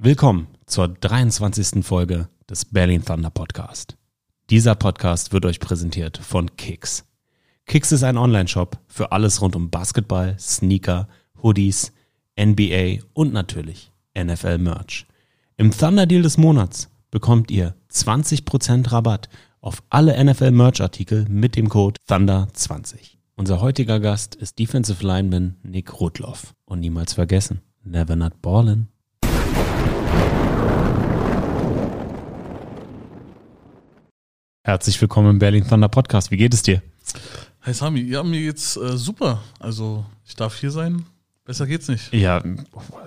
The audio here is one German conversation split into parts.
Willkommen zur 23. Folge des Berlin Thunder Podcast. Dieser Podcast wird euch präsentiert von Kicks. Kicks ist ein Online-Shop für alles rund um Basketball, Sneaker, Hoodies, NBA und natürlich NFL-Merch. Im Thunder Deal des Monats bekommt ihr 20% Rabatt auf alle NFL-Merch-Artikel mit dem Code Thunder20. Unser heutiger Gast ist Defensive Lineman Nick Rudloff. Und niemals vergessen, never not ballin'. Herzlich willkommen im Berlin Thunder Podcast. Wie geht es dir? Hi Sami, ja, mir geht's äh, super. Also, ich darf hier sein. Besser geht's nicht. Ja,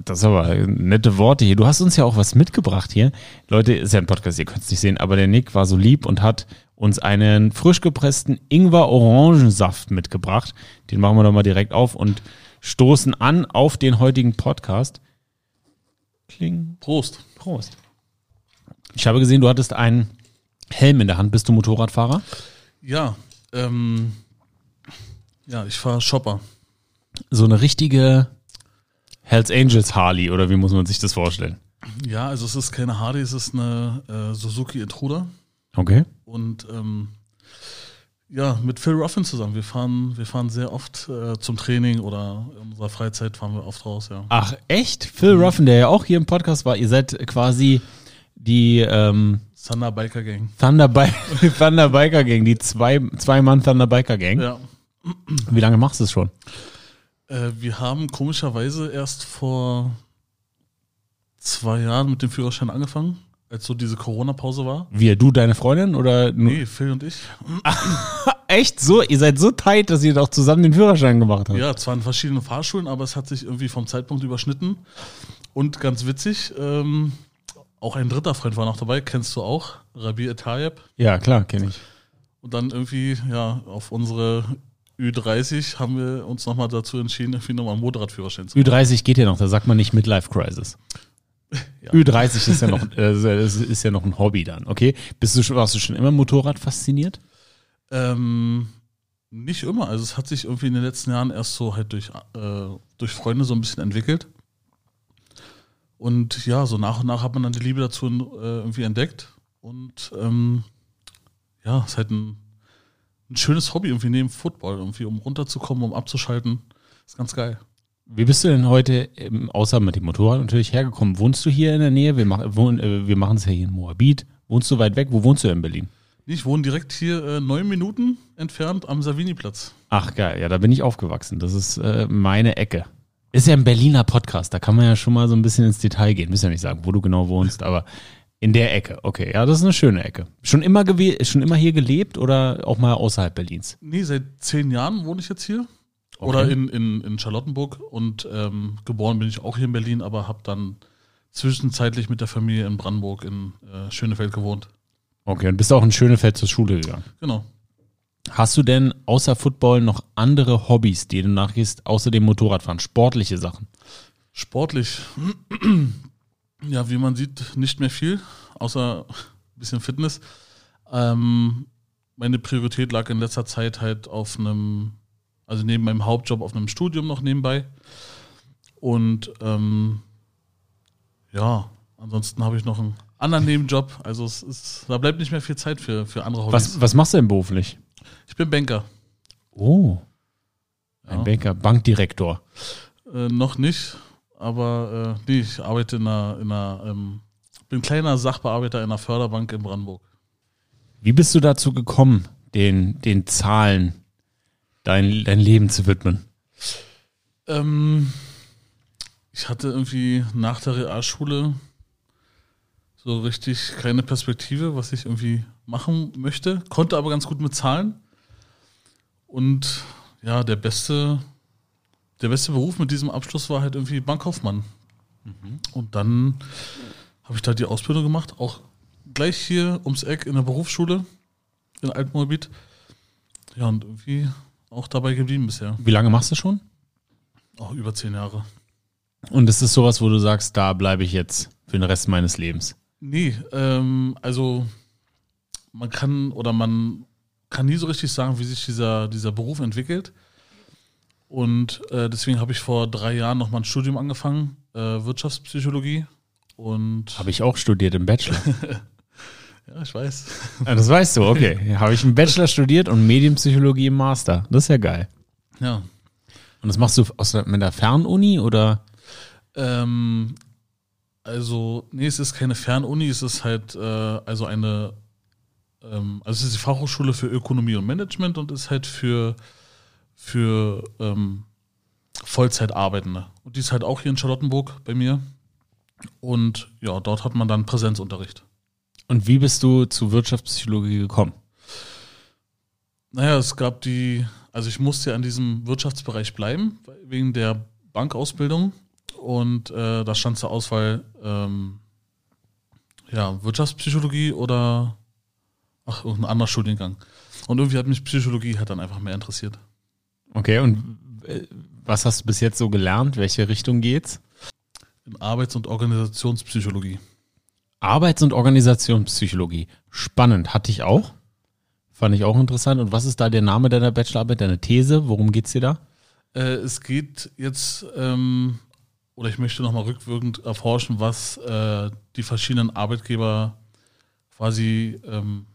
das ist aber nette Worte hier. Du hast uns ja auch was mitgebracht hier. Leute, ist ja ein Podcast, ihr könnt es nicht sehen, aber der Nick war so lieb und hat uns einen frisch gepressten Ingwer-Orangensaft mitgebracht. Den machen wir doch mal direkt auf und stoßen an auf den heutigen Podcast. Kling. Prost. Prost. Ich habe gesehen, du hattest einen Helm in der Hand. Bist du Motorradfahrer? Ja, ähm, ja, ich fahre Shopper. So eine richtige Hells Angels Harley oder wie muss man sich das vorstellen? Ja, also es ist keine Harley, es ist eine äh, Suzuki Intruder. Okay. Und ähm, ja, mit Phil Ruffin zusammen. Wir fahren, wir fahren sehr oft äh, zum Training oder in unserer Freizeit fahren wir oft raus, ja. Ach, echt? Phil Ruffin, der ja auch hier im Podcast war, ihr seid quasi die ähm, Thunder Biker Gang. Thunder, Bi Thunder Biker Gang, die zwei, zwei Mann Thunder Biker Gang. Ja. Wie lange machst du es schon? Äh, wir haben komischerweise erst vor zwei Jahren mit dem Führerschein angefangen, als so diese Corona-Pause war. Wir, du, deine Freundin oder nur? Nee, Phil und ich. Echt so? Ihr seid so tight, dass ihr doch zusammen den Führerschein gemacht habt. Ja, zwar in verschiedenen Fahrschulen, aber es hat sich irgendwie vom Zeitpunkt überschnitten. Und ganz witzig, ähm, auch ein dritter Freund war noch dabei, kennst du auch, Rabi Etayeb. Ja, klar, kenne ich. Und dann irgendwie, ja, auf unsere Ü30 haben wir uns nochmal dazu entschieden, irgendwie nochmal einen Motorradführerschein zu machen. Ü30 geht ja noch, da sagt man nicht Midlife Crisis. Ja. Ü30 ist ja noch, äh, ist, ist ja noch ein Hobby dann, okay? Bist du schon, warst du schon immer Motorrad fasziniert? Ähm, nicht immer. Also es hat sich irgendwie in den letzten Jahren erst so halt durch, äh, durch Freunde so ein bisschen entwickelt. Und ja, so nach und nach hat man dann die Liebe dazu äh, irgendwie entdeckt. Und ähm, ja, es ist halt ein, ein schönes Hobby irgendwie neben Football, irgendwie, um runterzukommen, um abzuschalten. Ist ganz geil. Wie bist du denn heute, ähm, außer mit dem Motorrad natürlich, hergekommen? Wohnst du hier in der Nähe? Wir, mach, wohn, äh, wir machen es ja hier in Moabit. Wohnst du weit weg? Wo wohnst du in Berlin? Ich wohne direkt hier äh, neun Minuten entfernt am Savini-Platz. Ach geil, ja, da bin ich aufgewachsen. Das ist äh, meine Ecke. Ist ja ein Berliner Podcast, da kann man ja schon mal so ein bisschen ins Detail gehen. Müssen ja nicht sagen, wo du genau wohnst, aber in der Ecke. Okay, ja, das ist eine schöne Ecke. Schon immer, schon immer hier gelebt oder auch mal außerhalb Berlins? Nee, seit zehn Jahren wohne ich jetzt hier. Oder in, in, in Charlottenburg. Und ähm, geboren bin ich auch hier in Berlin, aber habe dann zwischenzeitlich mit der Familie in Brandenburg in äh, Schönefeld gewohnt. Okay, und bist auch in Schönefeld zur Schule gegangen. Genau. Hast du denn außer Football noch andere Hobbys, die du nachgehst, außer dem Motorradfahren? Sportliche Sachen? Sportlich. Ja, wie man sieht, nicht mehr viel, außer ein bisschen Fitness. Ähm, meine Priorität lag in letzter Zeit halt auf einem, also neben meinem Hauptjob auf einem Studium noch nebenbei. Und ähm, ja, ansonsten habe ich noch einen anderen Nebenjob. Also es ist, da bleibt nicht mehr viel Zeit für, für andere Hobbys. Was, was machst du denn beruflich? Ich bin Banker. Oh. Ein Ja. Banker, Bankdirektor. Äh, noch nicht, aber äh, nee, ich arbeite in einer, in einer ähm, bin kleiner Sachbearbeiter in einer Förderbank in Brandenburg. Wie bist du dazu gekommen, den, den Zahlen dein, dein Leben zu widmen? Ähm, ich hatte irgendwie nach der Realschule so richtig keine Perspektive, was ich irgendwie machen möchte, konnte aber ganz gut mit Zahlen. Und ja, der beste, der beste Beruf mit diesem Abschluss war halt irgendwie Bankkaufmann. Und dann habe ich da die Ausbildung gemacht, auch gleich hier ums Eck in der Berufsschule in Altmoabit. Ja, und irgendwie auch dabei geblieben bisher. Wie lange machst du schon? Auch über zehn Jahre. Und ist es sowas, wo du sagst, da bleibe ich jetzt für den Rest meines Lebens? Nee, ähm, also man kann oder man kann nie so richtig sagen, wie sich dieser, dieser Beruf entwickelt. Und äh, deswegen habe ich vor drei Jahren nochmal ein Studium angefangen, äh, Wirtschaftspsychologie. Und Habe ich auch studiert im Bachelor. ja, ich weiß. Ah, das weißt du, okay. Habe ich im Bachelor studiert und Medienpsychologie im Master. Das ist ja geil. Ja. Und das machst du aus mit der Fernuni oder? Ähm, also, nee, es ist keine Fernuni, es ist halt äh, also eine, ähm, also es ist die Fachhochschule für Ökonomie und Management und ist halt für, für ähm, Vollzeitarbeitende. Und die ist halt auch hier in Charlottenburg bei mir. Und ja, dort hat man dann Präsenzunterricht. Und wie bist du zu Wirtschaftspsychologie gekommen? Naja, es gab die, also ich musste ja in diesem Wirtschaftsbereich bleiben, wegen der Bankausbildung. Und äh, da stand zur Auswahl, ähm, ja, Wirtschaftspsychologie oder ach, irgendein anderer Studiengang. Und irgendwie hat mich Psychologie halt dann einfach mehr interessiert. Okay, und äh, was hast du bis jetzt so gelernt? Welche Richtung geht's? In Arbeits- und Organisationspsychologie. Arbeits- und Organisationspsychologie. Spannend. Hatte ich auch. Fand ich auch interessant. Und was ist da der Name deiner Bachelorarbeit, deine These? Worum geht's dir da? Äh, es geht jetzt, ähm, oder ich möchte nochmal rückwirkend erforschen, was äh, die verschiedenen Arbeitgeber quasi, ähm,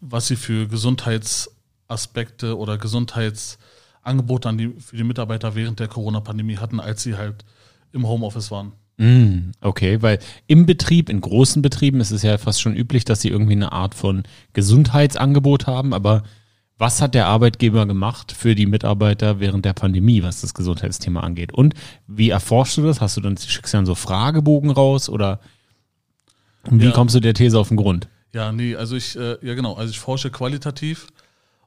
was sie für Gesundheitsaspekte oder Gesundheitsangebote an die, für die Mitarbeiter während der Corona-Pandemie hatten, als sie halt im Homeoffice waren. Mm, okay, weil im Betrieb, in großen Betrieben ist es ja fast schon üblich, dass sie irgendwie eine Art von Gesundheitsangebot haben, aber was hat der Arbeitgeber gemacht für die Mitarbeiter während der Pandemie, was das Gesundheitsthema angeht? Und wie erforschst du das? Hast du dann, schickst du dann so Fragebogen raus oder wie Ja. kommst du der These auf den Grund? Ja, nee, also ich, äh, ja genau, also ich forsche qualitativ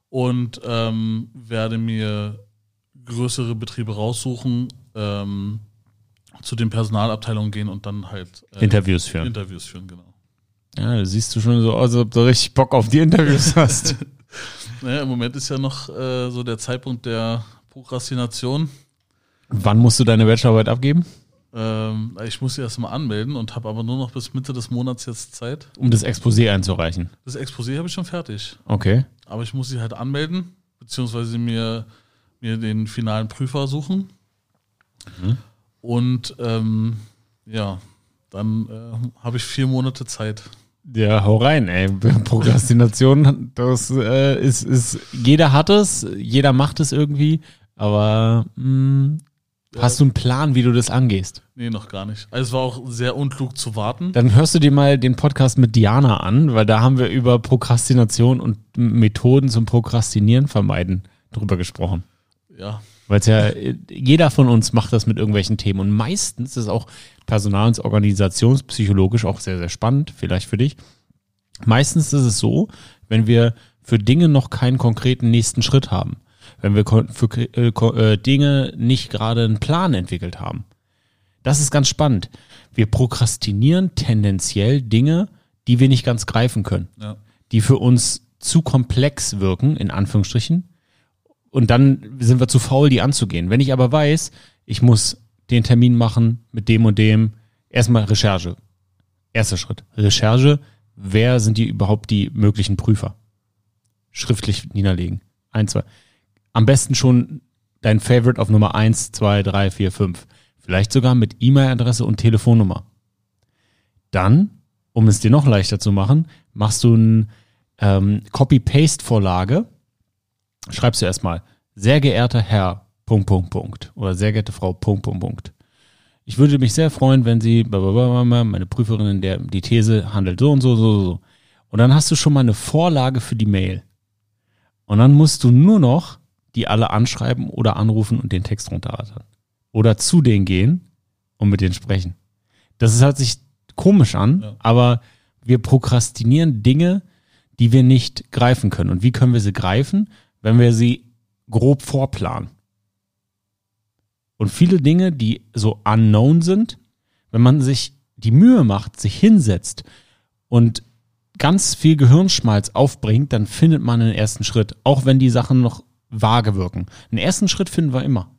und ähm, werde mir größere Betriebe raussuchen, ähm, zu den Personalabteilungen gehen und dann halt äh, Interviews führen. Interviews führen, genau. Ja, da siehst du schon so aus, als ob du richtig Bock auf die Interviews hast. Naja, im Moment ist ja noch äh, so der Zeitpunkt der Prokrastination. Wann musst du deine Bachelorarbeit abgeben? Ähm, ich muss sie erst mal anmelden und habe aber nur noch bis Mitte des Monats jetzt Zeit. Um das Exposé einzureichen. Das Exposé habe ich schon fertig. Okay. Aber ich muss sie halt anmelden, beziehungsweise mir, mir den finalen Prüfer suchen. Und ähm, ja, dann äh, habe ich vier Monate Zeit. Ja, hau rein, ey. Prokrastination, das äh, ist, ist, jeder hat es, jeder macht es irgendwie, aber mh, hast du einen Plan, wie du das angehst? Nee, noch gar nicht. Also es war auch sehr unklug zu warten. Dann hörst du dir mal den Podcast mit Diana an, weil da haben wir über Prokrastination und Methoden zum Prokrastinieren vermeiden drüber gesprochen. Ja, Weil es ja, jeder von uns macht das mit irgendwelchen Themen. Und meistens ist auch personal- und organisationspsychologisch auch sehr, sehr spannend, vielleicht für dich. Meistens ist es so, wenn wir für Dinge noch keinen konkreten nächsten Schritt haben, wenn wir für äh, äh, Dinge nicht gerade einen Plan entwickelt haben. Das ist ganz spannend. Wir prokrastinieren tendenziell Dinge, die wir nicht ganz greifen können ja. die für uns zu komplex wirken, in Anführungsstrichen. Und dann sind wir zu faul, die anzugehen. Wenn ich aber weiß, ich muss den Termin machen mit dem und dem, erstmal Recherche. Erster Schritt. Recherche. Wer sind die überhaupt die möglichen Prüfer? Schriftlich niederlegen. Ein, zwei. Am besten schon dein Favorite auf Nummer eins, zwei, drei, vier, fünf. Vielleicht sogar mit E-Mail-Adresse und Telefonnummer. Dann, um es dir noch leichter zu machen, machst du ein ähm, Copy-Paste-Vorlage. Schreibst du erstmal, sehr geehrter Herr, Punkt, Punkt, Punkt. Oder sehr geehrte Frau, Punkt, Punkt, Punkt. Ich würde mich sehr freuen, wenn Sie, meine Prüferin, der die These handelt so und so, so, so. Und dann hast du schon mal eine Vorlage für die Mail. Und dann musst du nur noch die alle anschreiben oder anrufen und den Text runterrattern. Oder zu denen gehen und mit denen sprechen. Das ist, hört sich komisch an, Ja. aber wir prokrastinieren Dinge, die wir nicht greifen können. Und wie können wir sie greifen? Wenn wir sie grob vorplanen. Und viele Dinge, die so unknown sind, wenn man sich die Mühe macht, sich hinsetzt und ganz viel Gehirnschmalz aufbringt, dann findet man einen ersten Schritt, auch wenn die Sachen noch vage wirken. Einen ersten Schritt finden wir immer.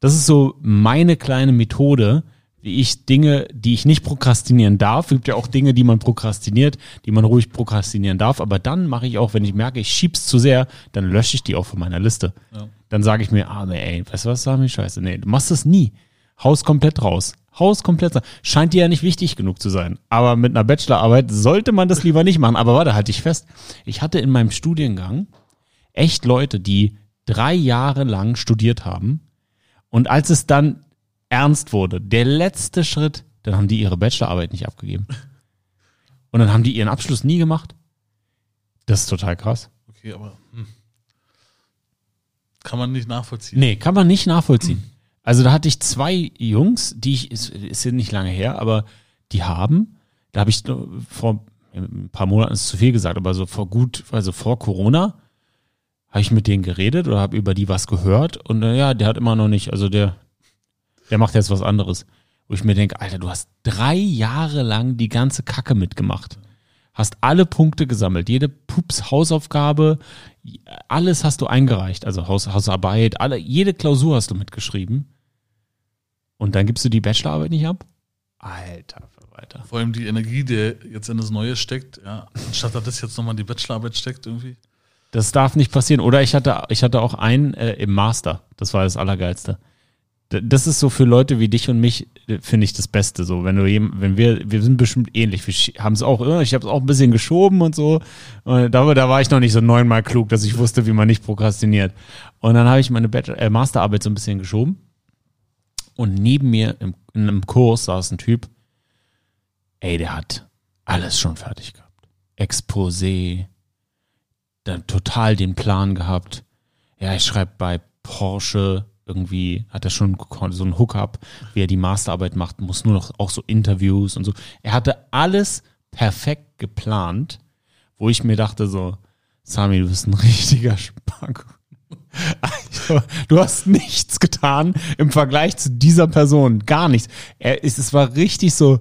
Das ist so meine kleine Methode, wie ich Dinge, die ich nicht prokrastinieren darf, es gibt ja auch Dinge, die man prokrastiniert, die man ruhig prokrastinieren darf, aber dann mache ich auch, wenn ich merke, ich schieb's zu sehr, dann lösche ich die auch von meiner Liste. Ja. Dann sage ich mir, ah, nee, ey, weißt du was, sag mir scheiße. Nee, du machst das nie. Haus komplett raus. Haus komplett sein. Scheint dir ja nicht wichtig genug zu sein. Aber mit einer Bachelorarbeit sollte man das lieber nicht machen. Aber warte, halte ich fest. Ich hatte in meinem Studiengang echt Leute, die drei Jahre lang studiert haben. Und als es dann ernst wurde, der letzte Schritt, dann haben die ihre Bachelorarbeit nicht abgegeben. Und dann haben die ihren Abschluss nie gemacht. Das ist total krass. Okay, aber hm. kann man nicht nachvollziehen. Nee, kann man nicht nachvollziehen. Also da hatte ich zwei Jungs, die ich, ist, ist nicht lange her, aber die haben, da habe ich vor ein paar Monaten ist zu viel gesagt, aber so vor gut, also vor Corona, habe ich mit denen geredet oder habe über die was gehört und äh, ja, der hat immer noch nicht, also der, der macht jetzt was anderes. Wo ich mir denke, Alter, du hast drei Jahre lang die ganze Kacke mitgemacht. Hast alle Punkte gesammelt, jede Pups-Hausaufgabe, alles hast du eingereicht, also Haus, Hausarbeit, alle, jede Klausur hast du mitgeschrieben. Und dann gibst du die Bachelorarbeit nicht ab? Alter, Verwalter. Vor allem die Energie, die jetzt in das Neue steckt, ja, anstatt dass das jetzt nochmal die Bachelorarbeit steckt irgendwie. Das darf nicht passieren. Oder ich hatte, ich hatte auch einen äh, im Master. Das war das Allergeilste. D- Das ist so für Leute wie dich und mich, äh, finde ich das Beste. So, wenn du jem- wenn wir, wir sind bestimmt ähnlich. Wir haben es auch, ich habe es auch ein bisschen geschoben und so. Und da, da war ich noch nicht so neunmal klug, dass ich wusste, wie man nicht prokrastiniert. Und dann habe ich meine Bachelor, äh, Masterarbeit so ein bisschen geschoben. Und neben mir im, in einem Kurs saß ein Typ, ey, der hat alles schon fertig gehabt. Exposé, dann total den Plan gehabt. Ja, ich schreibe bei Porsche irgendwie, hat er schon so einen Hookup, wie er die Masterarbeit macht, muss nur noch auch so Interviews und so. Er hatte alles perfekt geplant, wo ich mir dachte so, Sami, du bist ein richtiger Spack. Also, du hast nichts getan im Vergleich zu dieser Person. Gar nichts. Er ist, es war richtig so,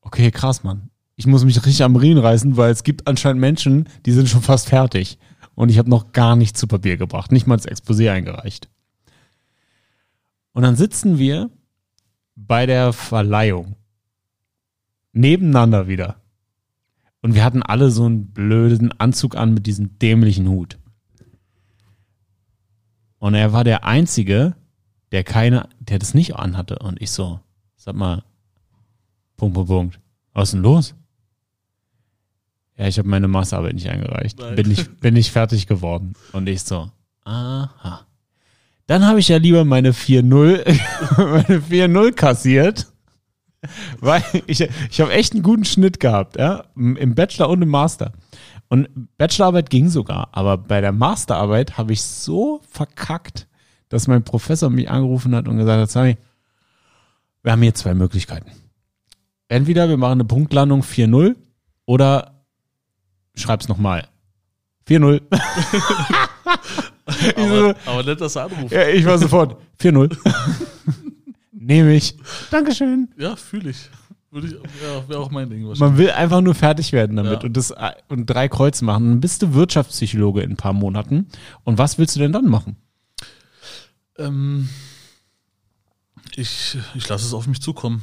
okay, krass, Mann. Ich muss mich richtig am Riemen reißen, weil es gibt anscheinend Menschen, die sind schon fast fertig. Und ich habe noch gar nichts zu Papier gebracht, nicht mal das Exposé eingereicht. Und dann sitzen wir bei der Verleihung nebeneinander wieder. Und wir hatten alle so einen blöden Anzug an mit diesem dämlichen Hut. Und er war der Einzige, der keine, der das nicht anhatte. Und ich so, sag mal, Punkt, Punkt, Punkt. Was ist denn los? Ja, ich habe meine Masterarbeit nicht eingereicht. Nein. Bin ich, bin ich fertig geworden. Und ich so, aha. Dann habe ich ja lieber meine 4-0, meine 4-0 kassiert. Weil ich, ich habe echt einen guten Schnitt gehabt, ja, im Bachelor und im Master. Und Bachelorarbeit ging sogar, aber bei der Masterarbeit habe ich so verkackt, dass mein Professor mich angerufen hat und gesagt hat, Sami, wir haben hier zwei Möglichkeiten. Entweder wir machen eine Punktlandung 4-0 oder schreib's nochmal. 4-0. Ich so, Aber, aber nicht, dass er anruft. ja, ich war sofort 4-0. Nehme ich. Dankeschön. Ja, fühle ich. Würde ich, ja, wäre auch mein Ding wahrscheinlich. Man will einfach nur fertig werden damit Ja. und das und drei Kreuze machen. Dann bist du Wirtschaftspsychologe in ein paar Monaten. Und was willst du denn dann machen? Ähm, ich ich lasse es auf mich zukommen.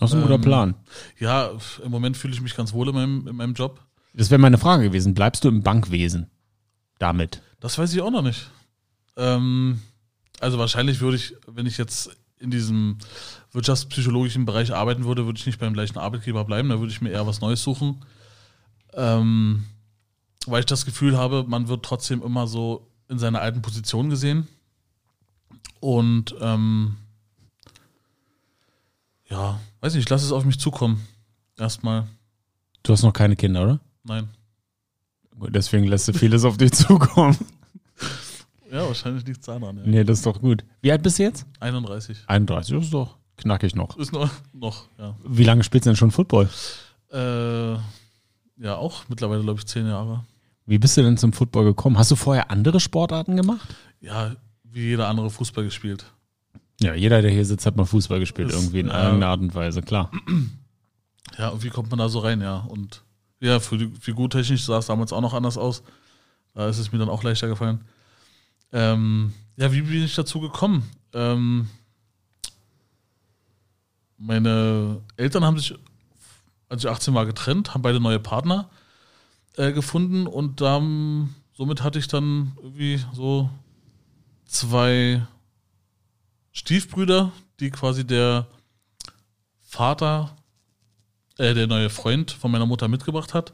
Das ist ein guter Ähm, Plan. Ja, im Moment fühle ich mich ganz wohl in meinem, in meinem Job. Das wäre meine Frage gewesen. Bleibst du im Bankwesen damit? Das weiß ich auch noch nicht. Ähm, also wahrscheinlich würde ich, wenn ich jetzt in diesem wirtschaftspsychologischen Bereich arbeiten würde, würde ich nicht beim gleichen Arbeitgeber bleiben, da würde ich mir eher was Neues suchen. Ähm, weil ich das Gefühl habe, man wird trotzdem immer so in seiner alten Position gesehen. Und ähm, ja, weiß nicht, ich lasse es auf mich zukommen. Erstmal. Du hast noch keine Kinder, oder? Nein. Gut, Deswegen lässt du vieles auf dich zukommen. Ja, wahrscheinlich liegt es daran. Ja. Nee, das ist doch gut. Wie alt bist du jetzt? 31. 31, das ist doch knackig noch. Ist noch, noch ja. Wie lange spielst du denn schon Football? Äh, ja, auch mittlerweile, glaube ich, zehn Jahre. Wie bist du denn zum Football gekommen? Hast du vorher andere Sportarten gemacht? Ja, wie jeder andere Fußball gespielt. Ja, jeder, der hier sitzt, hat mal Fußball gespielt, Das- irgendwie in ja. irgendeiner Art und Weise, klar. Ja, und wie kommt man da so rein, ja? Und ja, für die figurtechnisch sah es damals auch noch anders aus. Da ist es mir dann auch leichter gefallen. Ähm, ja, wie bin ich dazu gekommen? Ähm, meine Eltern haben sich, als ich 18 war, getrennt, haben beide neue Partner äh, gefunden und dann, somit hatte ich dann irgendwie so zwei Stiefbrüder, die quasi der Vater, äh, der neue Freund von meiner Mutter mitgebracht hat,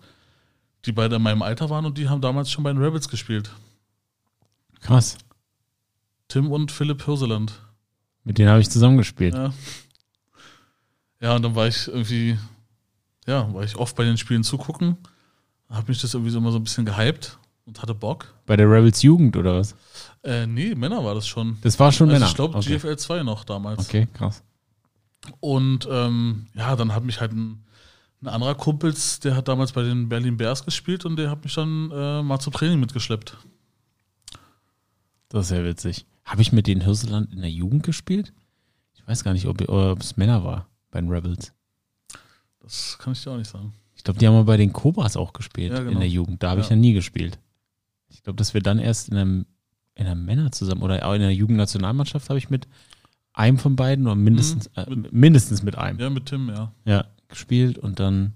die beide in meinem Alter waren und die haben damals schon bei den Rebels gespielt. Krass. Tim und Philipp Hirseland. Mit denen habe ich zusammengespielt. Ja. Ja, und dann war ich irgendwie, ja, war ich oft bei den Spielen zugucken. Hab mich das irgendwie so immer so ein bisschen gehypt und hatte Bock. Bei der Rebels Jugend oder was? Äh, nee, Männer war das schon. Das war schon also Männer. ich glaube okay. GFL 2 noch damals. okay, krass. Und ähm, ja, dann hat mich halt ein, ein anderer Kumpels, der hat damals bei den Berlin Bears gespielt und der hat mich dann äh, mal zum Training mitgeschleppt. Das ist ja witzig. Habe ich mit den Hirseland in der Jugend gespielt? Ich weiß gar nicht, ob, es Männer war bei den Rebels. Das kann ich dir auch nicht sagen. Ich glaube, die haben mal bei den Cobras auch gespielt Ja, genau. in der Jugend. Da habe ich Ja. ja nie gespielt. Ich glaube, dass wir dann erst in einem, in einem Männer zusammen oder auch in der Jugendnationalmannschaft habe ich mit einem von beiden oder mindestens, Mhm. äh, mindestens mit einem Ja, mit Tim, ja. ja, gespielt und dann.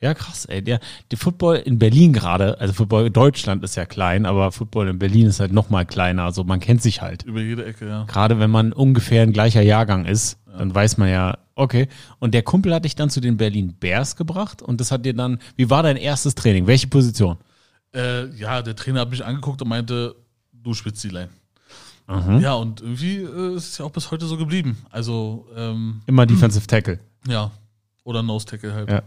Ja, krass, ey. Der, der Football in Berlin gerade, also Football in Deutschland ist ja klein, aber Football in Berlin ist halt noch mal kleiner. Also man kennt sich halt. Über jede Ecke, ja. Gerade wenn man ungefähr ein gleicher Jahrgang ist, dann weiß man ja, okay. Und der Kumpel hat dich dann zu den Berlin Bears gebracht und das hat dir dann, wie war dein erstes Training? Welche Position? Äh, ja, der Trainer hat mich angeguckt und meinte, du spielst die Line. Mhm. Ja, und irgendwie äh, ist es ja auch bis heute so geblieben. Also, ähm, Immer Defensive Tackle. ja. Oder Nose Tackle halt. Ja.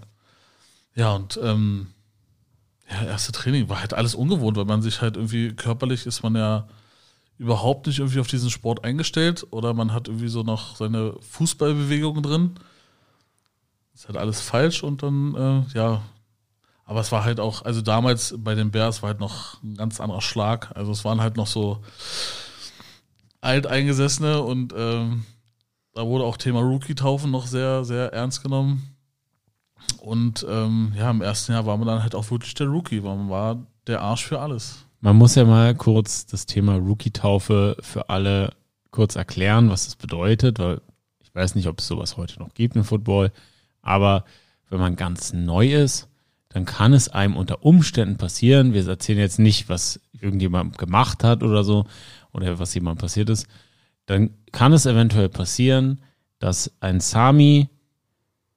Ja, und ähm, ja, erste Training war halt alles ungewohnt, weil man sich halt irgendwie körperlich ist man ja überhaupt nicht irgendwie auf diesen Sport eingestellt oder man hat irgendwie so noch seine Fußballbewegungen drin. Ist halt alles falsch und dann, äh, ja. Aber es war halt auch, also damals bei den Bears war halt noch ein ganz anderer Schlag. Also es waren halt noch so alteingesessene und ähm, da wurde auch Thema Rookie-Taufen noch sehr, sehr ernst genommen. Und ähm, ja, im ersten Jahr war man dann halt auch wirklich der Rookie, weil man war der Arsch für alles. Man muss ja mal kurz das Thema Rookie-Taufe für alle kurz erklären, was das bedeutet, weil ich weiß nicht, ob es sowas heute noch gibt im Football. Aber wenn man ganz neu ist, dann kann es einem unter Umständen passieren. Wir erzählen jetzt nicht, was irgendjemand gemacht hat oder so oder was jemand passiert ist. Dann kann es eventuell passieren, dass ein Sami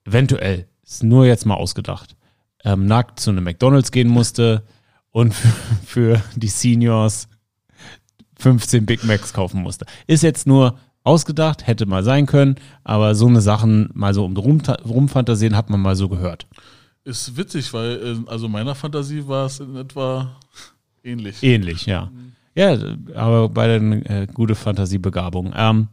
eventuell, ist nur jetzt mal ausgedacht, ähm, nackt zu einem McDonalds gehen musste und für, für die Seniors 15 Big Macs kaufen musste. Ist jetzt nur ausgedacht, hätte mal sein können, aber so eine Sachen mal so um rum, rumfantasieren hat man mal so gehört. Ist witzig, weil äh, also meiner Fantasie war es in etwa ähnlich. Ähnlich, ja. Ja, aber beide eine äh, gute Fantasiebegabung. Ähm,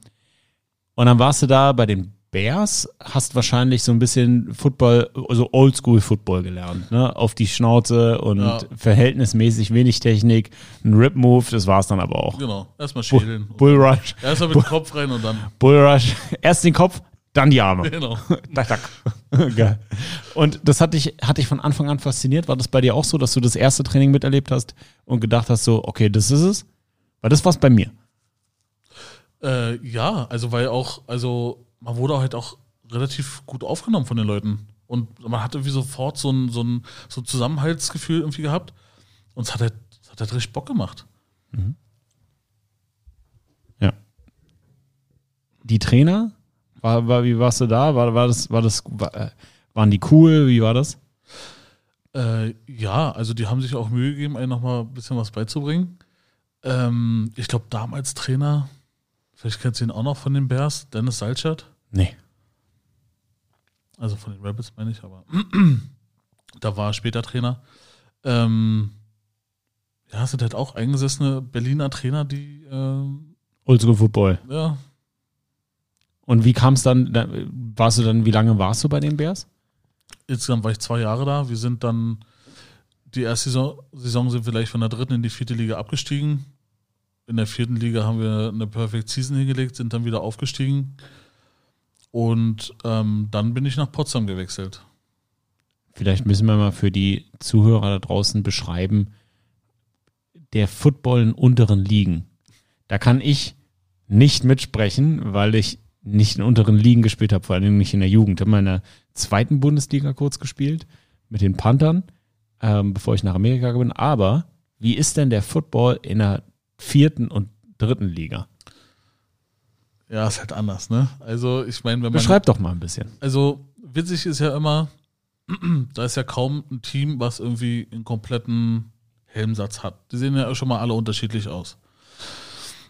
und dann warst du da bei den Bears, hast wahrscheinlich so ein bisschen Football, also Oldschool-Football gelernt, ne? Auf die Schnauze und Ja. verhältnismäßig wenig Technik, ein Rip-Move, das war's dann aber auch. Genau, erstmal schädeln. Bullrush, Erstmal mit dem Kopf rein und dann. Bullrush, erst den Kopf, dann die Arme. Genau. Tack, tack. Geil. Und das hat dich, hat dich von Anfang an fasziniert. War das bei dir auch so, dass du das erste Training miterlebt hast und gedacht hast, so, okay, das ist es? Weil das war's bei mir. Äh, ja, also weil auch, also man wurde halt auch relativ gut aufgenommen von den Leuten. Und man hatte wie sofort so ein, so ein, so ein Zusammenhaltsgefühl irgendwie gehabt. Und es hat halt, es hat halt richtig Bock gemacht. Ja. Die Trainer, war, war, wie warst du da? War, war das, war das, war, äh, waren die cool? Wie war das? Äh, ja, also die haben sich auch Mühe gegeben, einen nochmal ein bisschen was beizubringen. Ähm, ich glaube, damals Trainer, vielleicht kennst du ihn auch noch von den Bears, Dennis Salchert. Nee. Also von den Rebels meine ich, aber da war er später Trainer. Ähm, ja, sind halt auch eingesessene Berliner Trainer, die, ähm, Oldschool Football. ja, Und wie kam es dann, da, warst du dann, wie lange warst du bei den Bears? insgesamt war ich zwei Jahre da. Wir sind dann, die erste Saison, Saison sind wir gleich von der dritten in die vierte Liga abgestiegen. In der vierten Liga haben wir eine Perfect Season hingelegt, sind dann wieder aufgestiegen. Und ähm, dann bin ich nach Potsdam gewechselt. Vielleicht müssen wir mal für die Zuhörer da draußen beschreiben, der Football in unteren Ligen. Da kann ich nicht mitsprechen, weil ich nicht in unteren Ligen gespielt habe, vor allem nicht in der Jugend. Ich habe mal in der zweiten Bundesliga kurz gespielt mit den Panthern, ähm, bevor ich nach Amerika bin. Aber wie ist denn der Football in der vierten und dritten Liga? Ja, ist halt anders, ne? Also, ich meine, wenn man. Beschreib doch mal ein bisschen. Also, witzig ist ja immer, da ist ja kaum ein Team, was irgendwie einen kompletten Helmsatz hat. Die sehen ja schon mal alle unterschiedlich aus.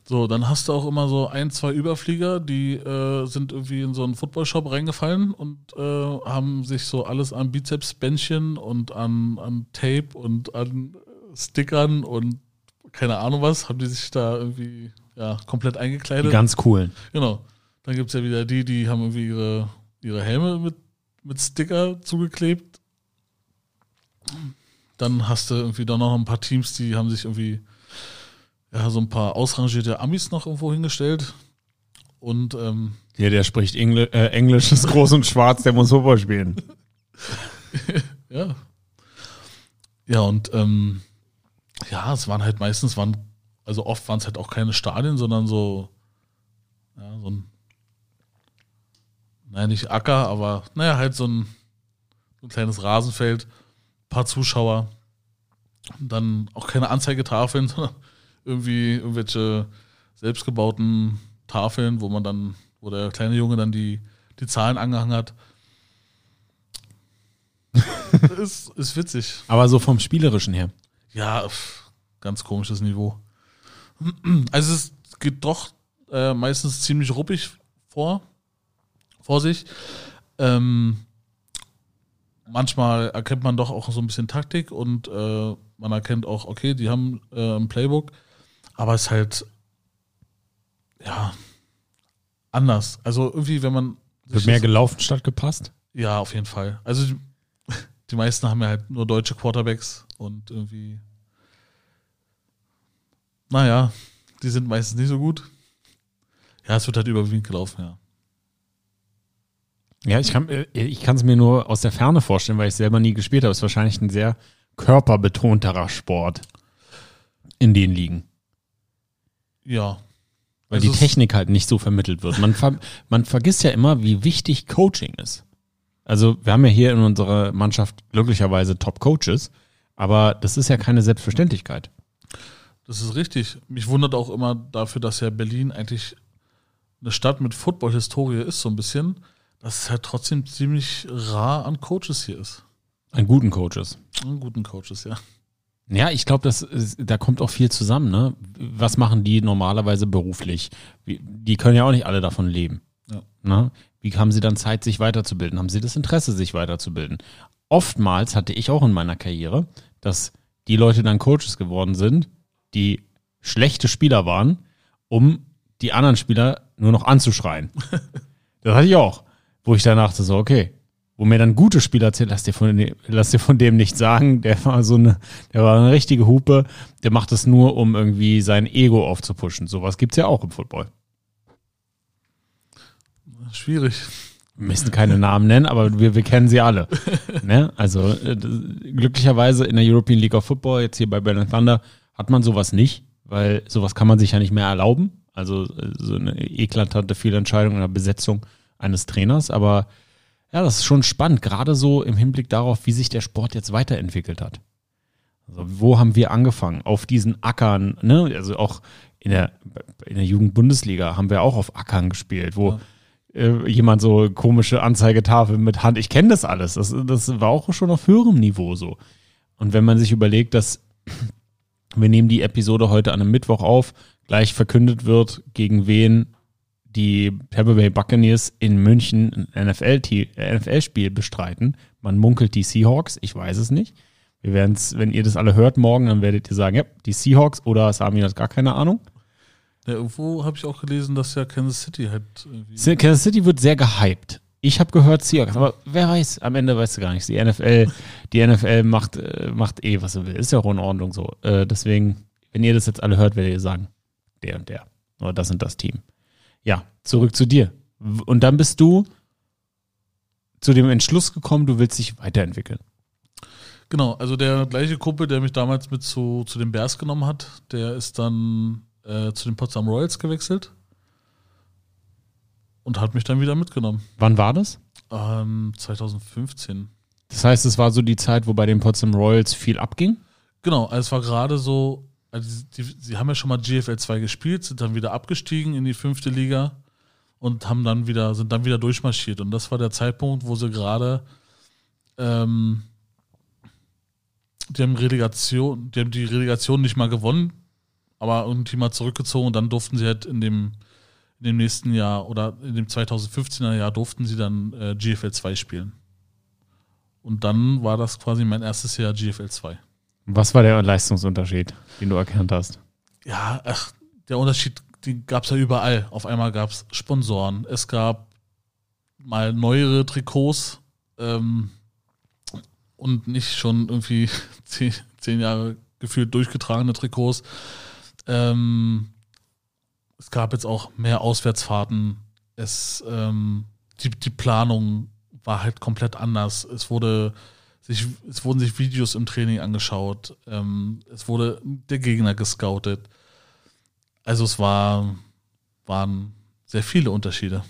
So, dann hast du auch immer so ein, zwei Überflieger, die äh, sind irgendwie in so einen Footballshop reingefallen und äh, haben sich so alles an Bizepsbändchen und an, an Tape und an Stickern und keine Ahnung was, haben die sich da irgendwie ja, komplett eingekleidet. Die ganz coolen. Genau. Dann gibt es ja wieder die, die haben irgendwie ihre, ihre Helme mit, mit Sticker zugeklebt. Dann hast du irgendwie doch noch ein paar Teams, die haben sich irgendwie ja, so ein paar ausrangierte Amis noch irgendwo hingestellt. Und ähm, Hier, der spricht Engl äh, Englisch, ist groß und schwarz, der muss Football spielen. ja. Ja, und ähm, ja, es waren halt meistens, waren, also oft waren es halt auch keine Stadien, sondern so, ja, so ein, naja, nicht Acker, aber naja, halt so ein, so ein kleines Rasenfeld, paar Zuschauer, und dann auch keine Anzeigetafeln, sondern irgendwie irgendwelche selbstgebauten Tafeln, wo man dann, wo der kleine Junge dann die, die Zahlen angehangen hat. ist, ist witzig. Aber so vom Spielerischen her. Ja, ganz komisches Niveau. Also es geht doch äh, meistens ziemlich ruppig vor, vor sich. Ähm, manchmal erkennt man doch auch so ein bisschen Taktik und äh, man erkennt auch, okay, die haben äh, ein Playbook, aber es ist halt ja anders. Also irgendwie, wenn man Wird mehr gelaufen statt gepasst? ja, auf jeden Fall. Also die, die meisten haben ja halt nur deutsche Quarterbacks und irgendwie. Naja, die sind meistens nicht so gut. Ja, es wird halt überwiegend gelaufen, ja. Ja, ich kann äh, ich kann es mir nur aus der Ferne vorstellen, weil ich selber nie gespielt habe. Es ist wahrscheinlich ein sehr körperbetonterer Sport in den Ligen. Ja. Weil Also die Technik halt nicht so vermittelt wird. Man, ver man vergisst ja immer, wie wichtig Coaching ist. Also wir haben ja hier in unserer Mannschaft glücklicherweise Top-Coaches, aber das ist ja keine Selbstverständlichkeit. Das ist richtig. Mich wundert auch immer dafür, dass ja Berlin eigentlich eine Stadt mit Football-Historie ist, so ein bisschen, dass es halt trotzdem ziemlich rar an Coaches hier ist. An guten Coaches. An guten Coaches, ja. Ja, ich glaube, da kommt auch viel zusammen. Ne? Was machen die normalerweise beruflich? Die können ja auch nicht alle davon leben. Ja. Ne? Wie haben sie dann Zeit, sich weiterzubilden? Haben sie das Interesse, sich weiterzubilden? Oftmals hatte ich auch in meiner Karriere, dass die Leute dann Coaches geworden sind, die schlechte Spieler waren, um die anderen Spieler nur noch anzuschreien. das hatte ich auch, wo ich danach so, okay, wo mir dann gute Spieler erzählt, lass dir von, dem- lass dir von dem nicht sagen, der war so eine, der war eine richtige Hupe, der macht das nur, um irgendwie sein Ego aufzupuschen. Sowas gibt's ja auch im Football. Schwierig. Wir müssen keine Namen nennen, aber wir, wir kennen sie alle. ne? Also äh, glücklicherweise in der European League of Football, jetzt hier bei Berlin Thunder, hat man sowas nicht, weil sowas kann man sich ja nicht mehr erlauben. Also äh, so eine eklatante Fehlentscheidung in der Besetzung eines Trainers. Aber ja, das ist schon spannend, gerade so im Hinblick darauf, wie sich der Sport jetzt weiterentwickelt hat. Also wo haben wir angefangen? Auf diesen Ackern, ne? Also auch in der, in der Jugendbundesliga haben wir auch auf Ackern gespielt, wo äh, jemand so komische Anzeigetafel mit Hand. Ich kenne das alles. Das, das war auch schon auf höherem Niveau so. Und wenn man sich überlegt, dass wir nehmen die Episode heute an einem Mittwoch auf, gleich verkündet wird, gegen wen die Tampa Bay Buccaneers in München ein NFL-Ti- äh, NFL-Spiel bestreiten. Man munkelt die Seahawks, ich weiß es nicht. Wir werden es, wenn ihr das alle hört morgen, dann werdet ihr sagen, ja, die Seahawks oder Sami hat gar keine Ahnung. Ja, irgendwo habe ich auch gelesen, dass ja Kansas City halt. Kansas City wird sehr gehypt. Ich habe gehört Seahawks, aber wer weiß, am Ende weißt du gar nichts. Die NFL, die NFL macht, äh, macht eh, was sie will. Ist ja auch in Ordnung so. Äh, deswegen, wenn ihr das jetzt alle hört, werdet ihr sagen, der und der. Oder das und das Team. Ja, zurück zu dir. Und dann bist du zu dem Entschluss gekommen, du willst dich weiterentwickeln. Genau, also der gleiche Kumpel, der mich damals mit zu, zu den Bears genommen hat, der ist dann äh, zu den Potsdam Royals gewechselt und hat mich dann wieder mitgenommen. Wann war das? Ähm, 2015. Das heißt, es war so die Zeit, wo bei den Potsdam Royals viel abging? Genau, also es war gerade so, also die, sie haben ja schon mal GFL 2 gespielt, sind dann wieder abgestiegen in die fünfte Liga und haben dann wieder, sind dann wieder durchmarschiert. Und das war der Zeitpunkt, wo sie gerade ähm, die haben Relegation, die haben die Relegation nicht mal gewonnen, aber irgendwie mal zurückgezogen und dann durften sie halt in dem, in dem nächsten Jahr oder in dem 2015er Jahr durften sie dann äh, GFL 2 spielen. Und dann war das quasi mein erstes Jahr GFL 2. Was war der Leistungsunterschied, den du erkannt hast? Ja, ach, der Unterschied, den gab es ja überall. Auf einmal gab es Sponsoren, es gab mal neuere Trikots ähm, und nicht schon irgendwie zehn, zehn Jahre gefühlt durchgetragene Trikots. Ähm, es gab jetzt auch mehr Auswärtsfahrten. Es, ähm, die, die Planung war halt komplett anders. Es wurde sich, es wurden sich Videos im Training angeschaut. Ähm, es wurde der Gegner gescoutet. Also es war, waren sehr viele Unterschiede.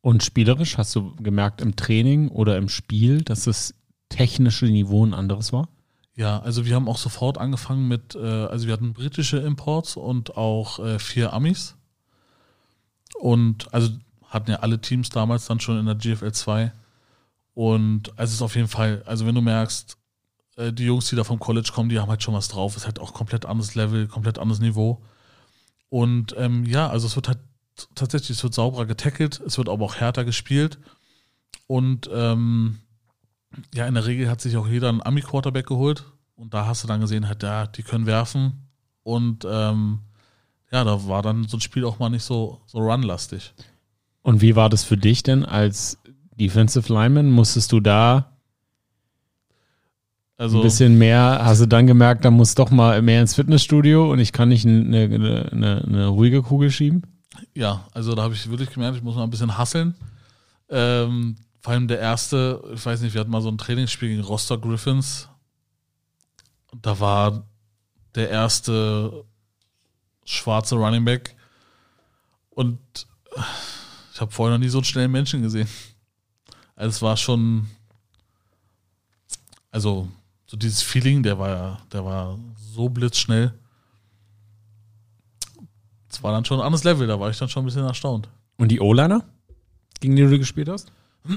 Und spielerisch hast du gemerkt im Training oder im Spiel, dass das technische Niveau ein anderes war? Ja, also wir haben auch sofort angefangen mit, äh, also wir hatten britische Imports und auch äh, vier Amis. Und also hatten ja alle Teams damals dann schon in der GFL 2. Und also es ist auf jeden Fall, also wenn du merkst, äh, die Jungs, die da vom College kommen, die haben halt schon was drauf. Es ist halt auch komplett anderes Level, komplett anderes Niveau. Und ähm, ja, also es wird halt tatsächlich, es wird sauberer getackelt, es wird aber auch härter gespielt. Und ähm, ja, in der Regel hat sich auch jeder einen Ami-Quarterback geholt. Und da hast du dann gesehen, halt, ja, die können werfen. Und ähm, ja, da war dann so ein Spiel auch mal nicht so, so runlastig. Und wie war das für dich denn als Defensive Lineman? Musstest du da also, ein bisschen mehr, hast du dann gemerkt, da muss doch mal mehr ins Fitnessstudio und ich kann nicht eine, eine, eine, eine ruhige Kugel schieben? Ja, also da habe ich wirklich gemerkt, ich muss mal ein bisschen hasseln. Ähm, vor allem der erste, ich weiß nicht, wir hatten mal so ein Trainingsspiel gegen Rostock Griffins. Da war der erste schwarze Running Back und ich habe vorher noch nie so einen schnellen Menschen gesehen. Also es war schon, also so dieses Feeling, der war, der war so blitzschnell. Es war dann schon ein anderes Level, da war ich dann schon ein bisschen erstaunt. Und die O-Liner, gegen die du gespielt hast?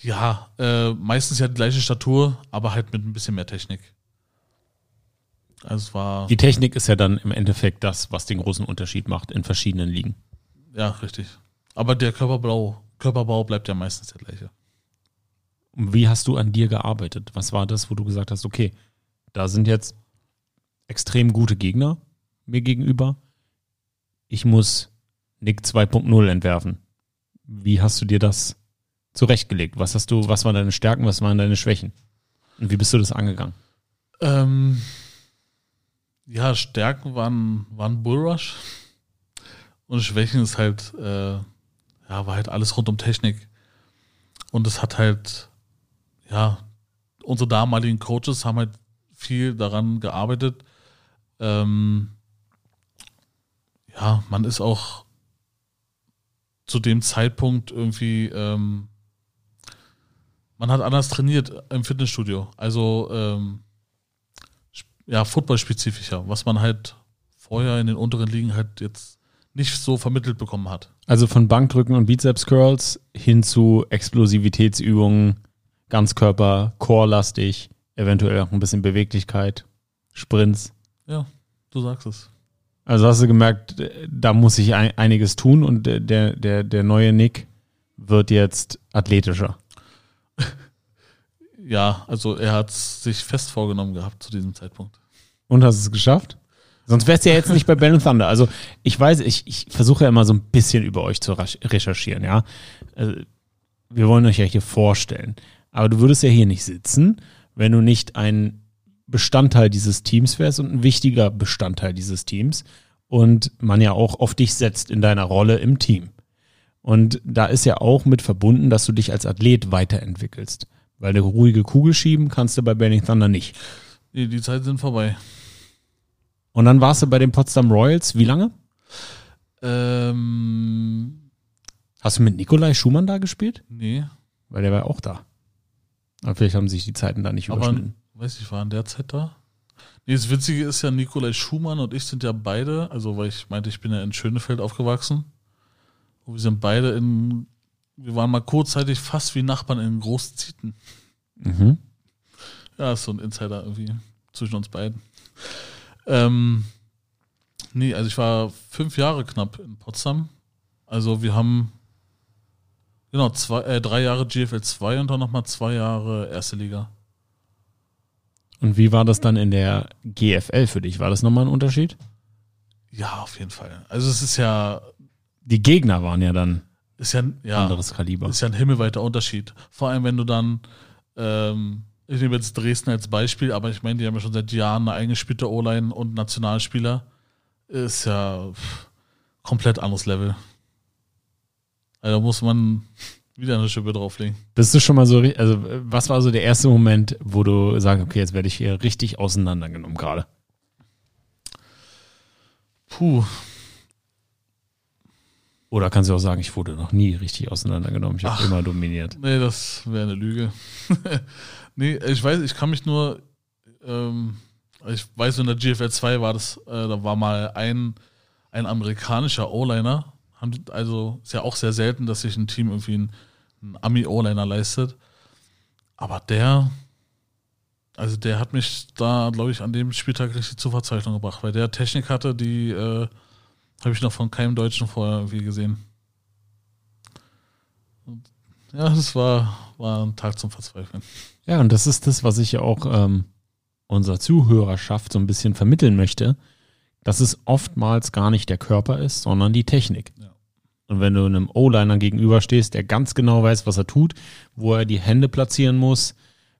Ja, äh, meistens ja die gleiche Statur, aber halt mit ein bisschen mehr Technik. Also es war. Die Technik ist ja dann im Endeffekt das, was den großen Unterschied macht in verschiedenen Ligen. Ja, richtig. Aber der Körperbau, Körperbau bleibt ja meistens der gleiche. Und wie hast du an dir gearbeitet? Was war das, wo du gesagt hast, okay, da sind jetzt extrem gute Gegner mir gegenüber. Ich muss Nick 2.0 entwerfen. Wie hast du dir das zurechtgelegt? Was hast du, was waren deine Stärken, was waren deine Schwächen? Und wie bist du das angegangen? Ähm, ja, Stärken waren, waren Bullrush. Und Schwächen ist halt, äh, ja, war halt alles rund um Technik. Und es hat halt ja, unsere damaligen Coaches haben halt viel daran gearbeitet. Ähm, ja, man ist auch zu dem Zeitpunkt irgendwie, ähm, man hat anders trainiert im Fitnessstudio. Also, ähm, ja, footballspezifischer, was man halt vorher in den unteren Ligen halt jetzt nicht so vermittelt bekommen hat. Also von Bankdrücken und Bizeps Curls hin zu Explosivitätsübungen, Ganzkörper, Core-lastig, eventuell auch ein bisschen Beweglichkeit, Sprints. Ja, du sagst es. Also hast du gemerkt, da muss ich einiges tun und der, der, der neue Nick wird jetzt athletischer. Ja, also er hat sich fest vorgenommen gehabt zu diesem Zeitpunkt. Und hast es geschafft? Sonst wärst du ja jetzt nicht bei Bell Thunder. Also ich weiß, ich, ich versuche ja immer so ein bisschen über euch zu recherchieren, ja. Also, wir wollen euch ja hier vorstellen. Aber du würdest ja hier nicht sitzen, wenn du nicht ein Bestandteil dieses Teams wärst und ein wichtiger Bestandteil dieses Teams und man ja auch auf dich setzt in deiner Rolle im Team. Und da ist ja auch mit verbunden, dass du dich als Athlet weiterentwickelst. Weil eine ruhige Kugel schieben kannst du bei Burning Thunder nicht. Die, die Zeiten sind vorbei. Und dann warst du bei den Potsdam Royals wie lange? Ähm, Hast du mit Nikolai Schumann da gespielt? Nee. Weil der war auch da. Aber vielleicht haben sich die Zeiten da nicht überschnitten. Aber, weiß ich, war in der Zeit da? Nee, das Witzige ist ja, Nikolai Schumann und ich sind ja beide, also weil ich meinte, ich bin ja in Schönefeld aufgewachsen. Wir sind beide in, wir waren mal kurzzeitig fast wie Nachbarn in Großzieten. Mhm. Ja, ist so ein Insider irgendwie zwischen uns beiden. Ähm, nee, also ich war fünf Jahre knapp in Potsdam. Also wir haben genau zwei, äh, drei Jahre GFL 2 und dann nochmal zwei Jahre erste Liga. Und wie war das dann in der GFL für dich? War das nochmal ein Unterschied? Ja, auf jeden Fall. Also es ist ja, Die Gegner waren ja dann ist ja, ja anderes Kaliber. ist ja ein himmelweiter Unterschied. Vor allem, wenn du dann, ähm, ich nehme jetzt Dresden als Beispiel, aber ich meine, die haben ja schon seit Jahren eine eingespielte O-Line und Nationalspieler. Ist ja pff, komplett anderes Level. Also da muss man wieder eine Schippe drauflegen. Bist du schon mal so, also was war so der erste Moment, wo du sagst, okay, jetzt werde ich hier richtig auseinandergenommen gerade? Puh, Oder kannst du auch sagen, ich wurde noch nie richtig auseinandergenommen, ich habe immer dominiert. nee, das wäre eine Lüge. nee, ich weiß, ich kann mich nur, ähm, ich weiß, in der GFL 2 war das, äh, da war mal ein, ein amerikanischer O-Liner. Also ist ja auch sehr selten, dass sich ein Team irgendwie einen, einen Ami-O-Liner leistet. Aber der, also der hat mich da, glaube ich, an dem Spieltag richtig zur Verzweiflung gebracht, weil der Technik hatte, die äh, habe ich noch von keinem Deutschen vorher irgendwie gesehen. Und ja, das war, war ein Tag zum Verzweifeln. Ja, und das ist das, was ich ja auch ähm, unserer Zuhörerschaft so ein bisschen vermitteln möchte, dass es oftmals gar nicht der Körper ist, sondern die Technik. Ja. Und wenn du einem O-Liner gegenüberstehst, der ganz genau weiß, was er tut, wo er die Hände platzieren muss,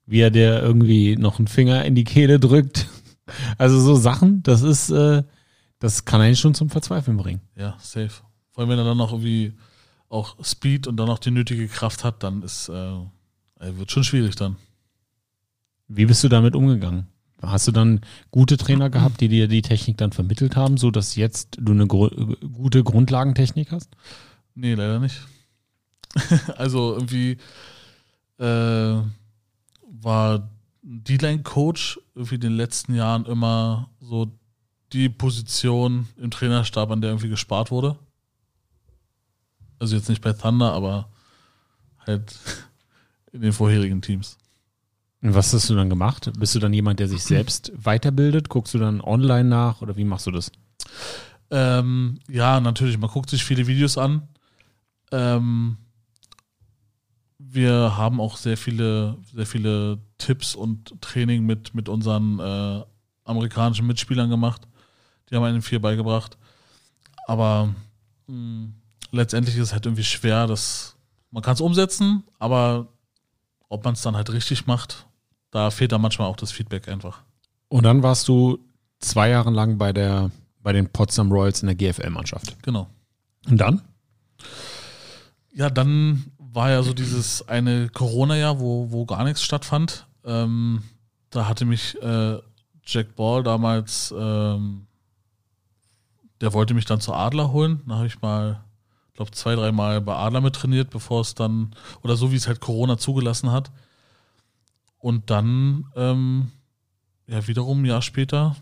wie er dir irgendwie noch einen Finger in die Kehle drückt. Also so Sachen, das ist, äh, das kann einen schon zum Verzweifeln bringen. Ja, safe. Vor allem, wenn er dann noch irgendwie auch Speed und dann noch die nötige Kraft hat, dann ist, äh, wird schon schwierig dann. Wie bist du damit umgegangen? Hast du dann gute Trainer gehabt, die dir die Technik dann vermittelt haben, so dass jetzt du eine gro gute Grundlagentechnik hast? Nee, leider nicht. also irgendwie äh, war ein D-Line-Coach irgendwie in den letzten Jahren immer so die Position im Trainerstab, an der irgendwie gespart wurde. Also jetzt nicht bei Thunder, aber halt in den vorherigen Teams. Und was hast du dann gemacht? Bist du dann jemand, der sich selbst weiterbildet? Guckst du dann online nach oder wie machst du das? Ähm, ja, natürlich. Man guckt sich viele Videos an. Ähm, wir haben auch sehr viele, sehr viele Tipps und Training mit, mit unseren äh, amerikanischen Mitspielern gemacht. Die haben einen viel beigebracht. Aber mh, letztendlich ist es halt irgendwie schwer, dass man kann es umsetzen, aber ob man es dann halt richtig macht, da fehlt dann manchmal auch das Feedback einfach. Und dann warst du zwei Jahre lang bei der bei den Potsdam Royals in der GFL-Mannschaft. Genau. Und dann? Ja, dann war ja so dieses eine Corona-Jahr, wo, wo gar nichts stattfand. Ähm, da hatte mich äh, Jack Ball damals, ähm, der wollte mich dann zu Adler holen. Da habe ich mal, glaube zwei, dreimal bei Adler mit trainiert, bevor es dann, oder so wie es halt Corona zugelassen hat. Und dann, ähm, ja, wiederum ein Jahr später,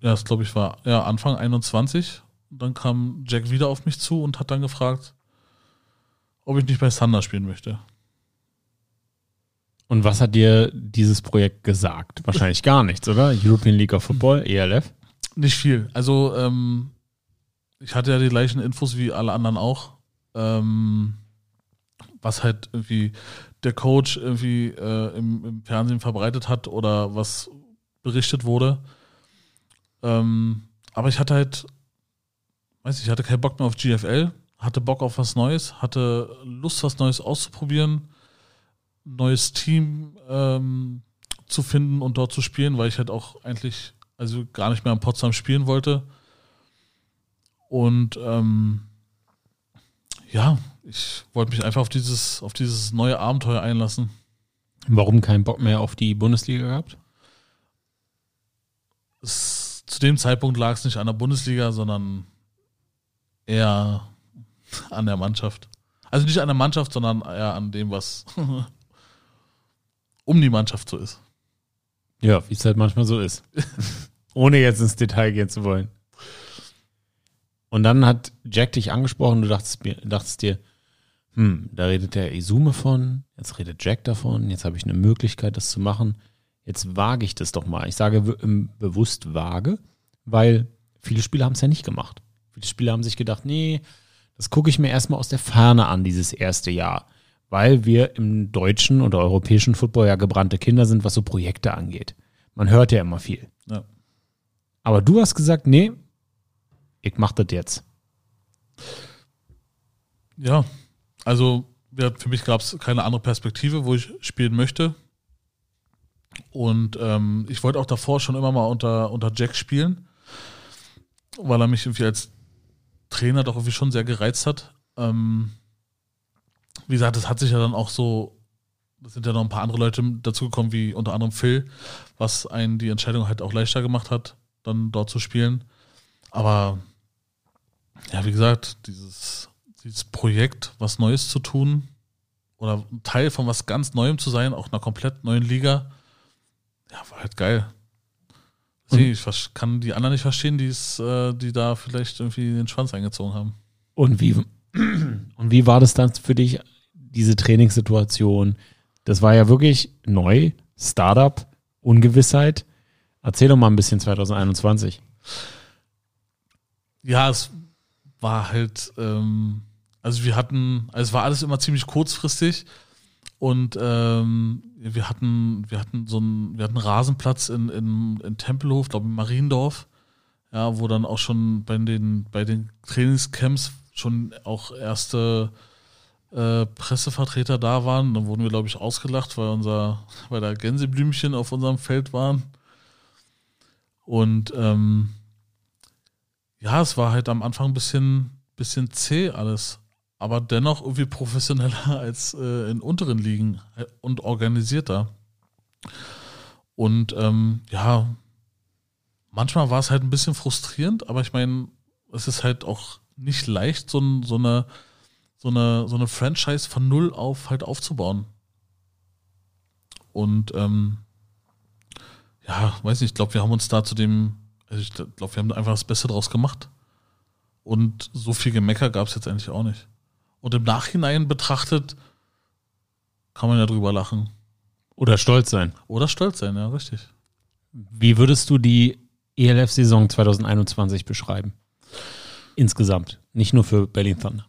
ja, das glaube ich war, ja, Anfang 21, und dann kam Jack wieder auf mich zu und hat dann gefragt, ob ich nicht bei Thunder spielen möchte. Und was hat dir dieses Projekt gesagt? Wahrscheinlich gar nichts, oder? European League of Football, ELF? Nicht viel. Also, ähm, ich hatte ja die gleichen Infos wie alle anderen auch. Ähm, was halt irgendwie der Coach irgendwie äh, im, im Fernsehen verbreitet hat oder was berichtet wurde. Ähm, aber ich hatte halt, weiß ich, ich hatte keinen Bock mehr auf GFL, hatte Bock auf was Neues, hatte Lust, was Neues auszuprobieren, neues Team ähm, zu finden und dort zu spielen, weil ich halt auch eigentlich also gar nicht mehr in Potsdam spielen wollte. Und ähm, ja, ich wollte mich einfach auf dieses, auf dieses neue Abenteuer einlassen. Warum keinen Bock mehr auf die Bundesliga gehabt? Es, zu dem Zeitpunkt lag es nicht an der Bundesliga, sondern eher an der Mannschaft. Also nicht an der Mannschaft, sondern eher an dem, was um die Mannschaft so ist. Ja, wie es halt manchmal so ist. Ohne jetzt ins Detail gehen zu wollen. Und dann hat Jack dich angesprochen, du dachtest, dachtest dir, hm, da redet der Izume von, jetzt redet Jack davon, jetzt habe ich eine Möglichkeit, das zu machen. Jetzt wage ich das doch mal. Ich sage ähm, bewusst vage, weil viele Spieler haben es ja nicht gemacht. Viele Spieler haben sich gedacht, nee, das gucke ich mir erstmal aus der Ferne an, dieses erste Jahr. Weil wir im deutschen oder europäischen Football ja gebrannte Kinder sind, was so Projekte angeht. Man hört ja immer viel. Ja. Aber du hast gesagt, nee, ich mach das jetzt. Ja, also ja, für mich gab es keine andere Perspektive, wo ich spielen möchte. Und ähm, ich wollte auch davor schon immer mal unter, unter Jack spielen, weil er mich irgendwie als Trainer doch irgendwie schon sehr gereizt hat. Ähm, wie gesagt, das hat sich ja dann auch so, das sind ja noch ein paar andere Leute dazugekommen, wie unter anderem Phil, was einen die Entscheidung halt auch leichter gemacht hat, dann dort zu spielen. Aber ja, wie gesagt, dieses, dieses Projekt, was Neues zu tun oder Teil von was ganz Neuem zu sein, auch einer komplett neuen Liga, ja, war halt geil. Deswegen, ich kann die anderen nicht verstehen, die es, äh, die da vielleicht irgendwie den Schwanz eingezogen haben. Und wie, und wie war das dann für dich, diese Trainingssituation? Das war ja wirklich neu, Startup, Ungewissheit. Erzähl doch mal ein bisschen 2021. Ja, es war halt, ähm, also wir hatten, also es war alles immer ziemlich kurzfristig und ähm, wir hatten, wir hatten so einen, wir hatten einen Rasenplatz in, in, in Tempelhof, glaube ich, in Mariendorf, ja, wo dann auch schon bei den, bei den Trainingscamps schon auch erste äh, Pressevertreter da waren. Dann wurden wir, glaube ich, ausgelacht, weil unser, weil da Gänseblümchen auf unserem Feld waren. Und ähm, ja, es war halt am Anfang ein bisschen, bisschen zäh alles, aber dennoch irgendwie professioneller als äh, in unteren Ligen äh, und organisierter. Und ähm, ja, manchmal war es halt ein bisschen frustrierend, aber ich meine, es ist halt auch nicht leicht, so, so, eine, so, eine, so eine Franchise von null auf halt aufzubauen. Und ähm, ja, weiß nicht, ich glaube, wir haben uns da zu dem, also ich glaube, wir haben da einfach das Beste draus gemacht. Und so viel Gemecker gab es jetzt eigentlich auch nicht. Und im Nachhinein betrachtet kann man ja drüber lachen. Oder stolz sein. Oder stolz sein, ja, richtig. Wie würdest du die ELF-Saison 2021 beschreiben? Insgesamt, nicht nur für Berlin Thunder.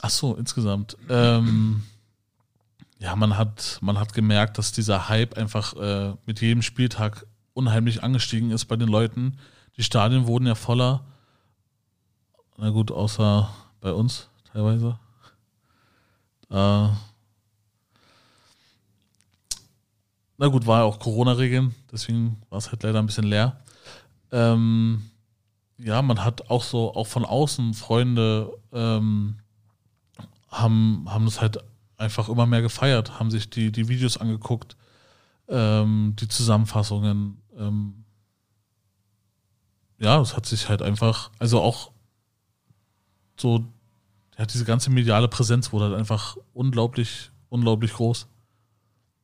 Ach so, insgesamt. Ähm, ja, man hat, man hat gemerkt, dass dieser Hype einfach äh, mit jedem Spieltag unheimlich angestiegen ist bei den Leuten. Die Stadien wurden ja voller. Na gut, außer bei uns teilweise. Äh, na gut, war ja auch Corona-Regeln, deswegen war es halt leider ein bisschen leer. Ähm, ja, man hat auch so, auch von außen Freunde ähm, haben, haben das halt einfach immer mehr gefeiert, haben sich die, die Videos angeguckt, ähm, die Zusammenfassungen. Ähm, ja, es hat sich halt einfach, also auch so, ja, diese ganze mediale Präsenz wurde halt einfach unglaublich, unglaublich groß.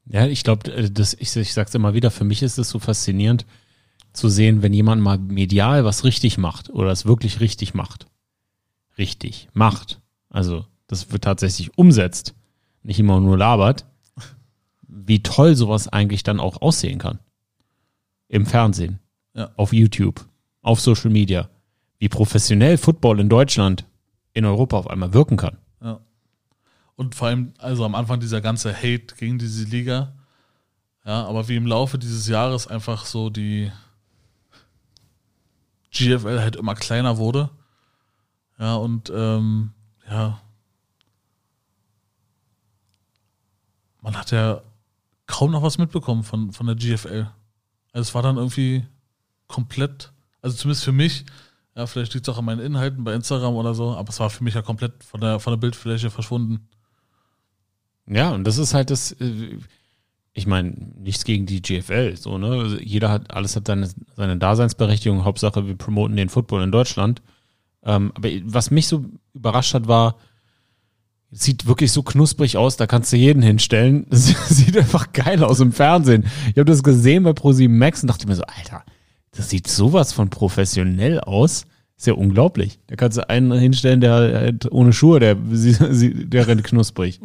Ja, ich glaube, ich, ich sag's immer wieder, für mich ist es so faszinierend zu sehen, wenn jemand mal medial was richtig macht oder es wirklich richtig macht. Richtig macht. Also, das wird tatsächlich umsetzt, nicht immer nur labert, wie toll sowas eigentlich dann auch aussehen kann. Im Fernsehen, Ja. auf YouTube, auf Social Media. Wie professionell Football in Deutschland, in Europa auf einmal wirken kann. Ja. Und vor allem, also am Anfang dieser ganze Hate gegen diese Liga. Ja, aber wie im Laufe dieses Jahres einfach so die GFL halt immer kleiner wurde. Ja, und ähm, ja. Man hat ja kaum noch was mitbekommen von, von der GFL. Also es war dann irgendwie komplett, also zumindest für mich, ja, vielleicht liegt es auch an meinen Inhalten bei Instagram oder so, aber es war für mich ja komplett von der, von der Bildfläche verschwunden. Ja, und das ist halt das, äh, ich meine, nichts gegen die GFL, so, ne? Also Jeder hat, alles hat seine, seine Daseinsberechtigung. Hauptsache, wir promoten den Football in Deutschland. Ähm, aber was mich so überrascht hat, war, es sieht wirklich so knusprig aus, da kannst du jeden hinstellen. Das sieht einfach geil aus im Fernsehen. Ich habe das gesehen bei Pro7 Max und dachte mir so, Alter, das sieht sowas von professionell aus. Ist ja unglaublich. Da kannst du einen hinstellen, der halt ohne Schuhe, der, der rennt knusprig.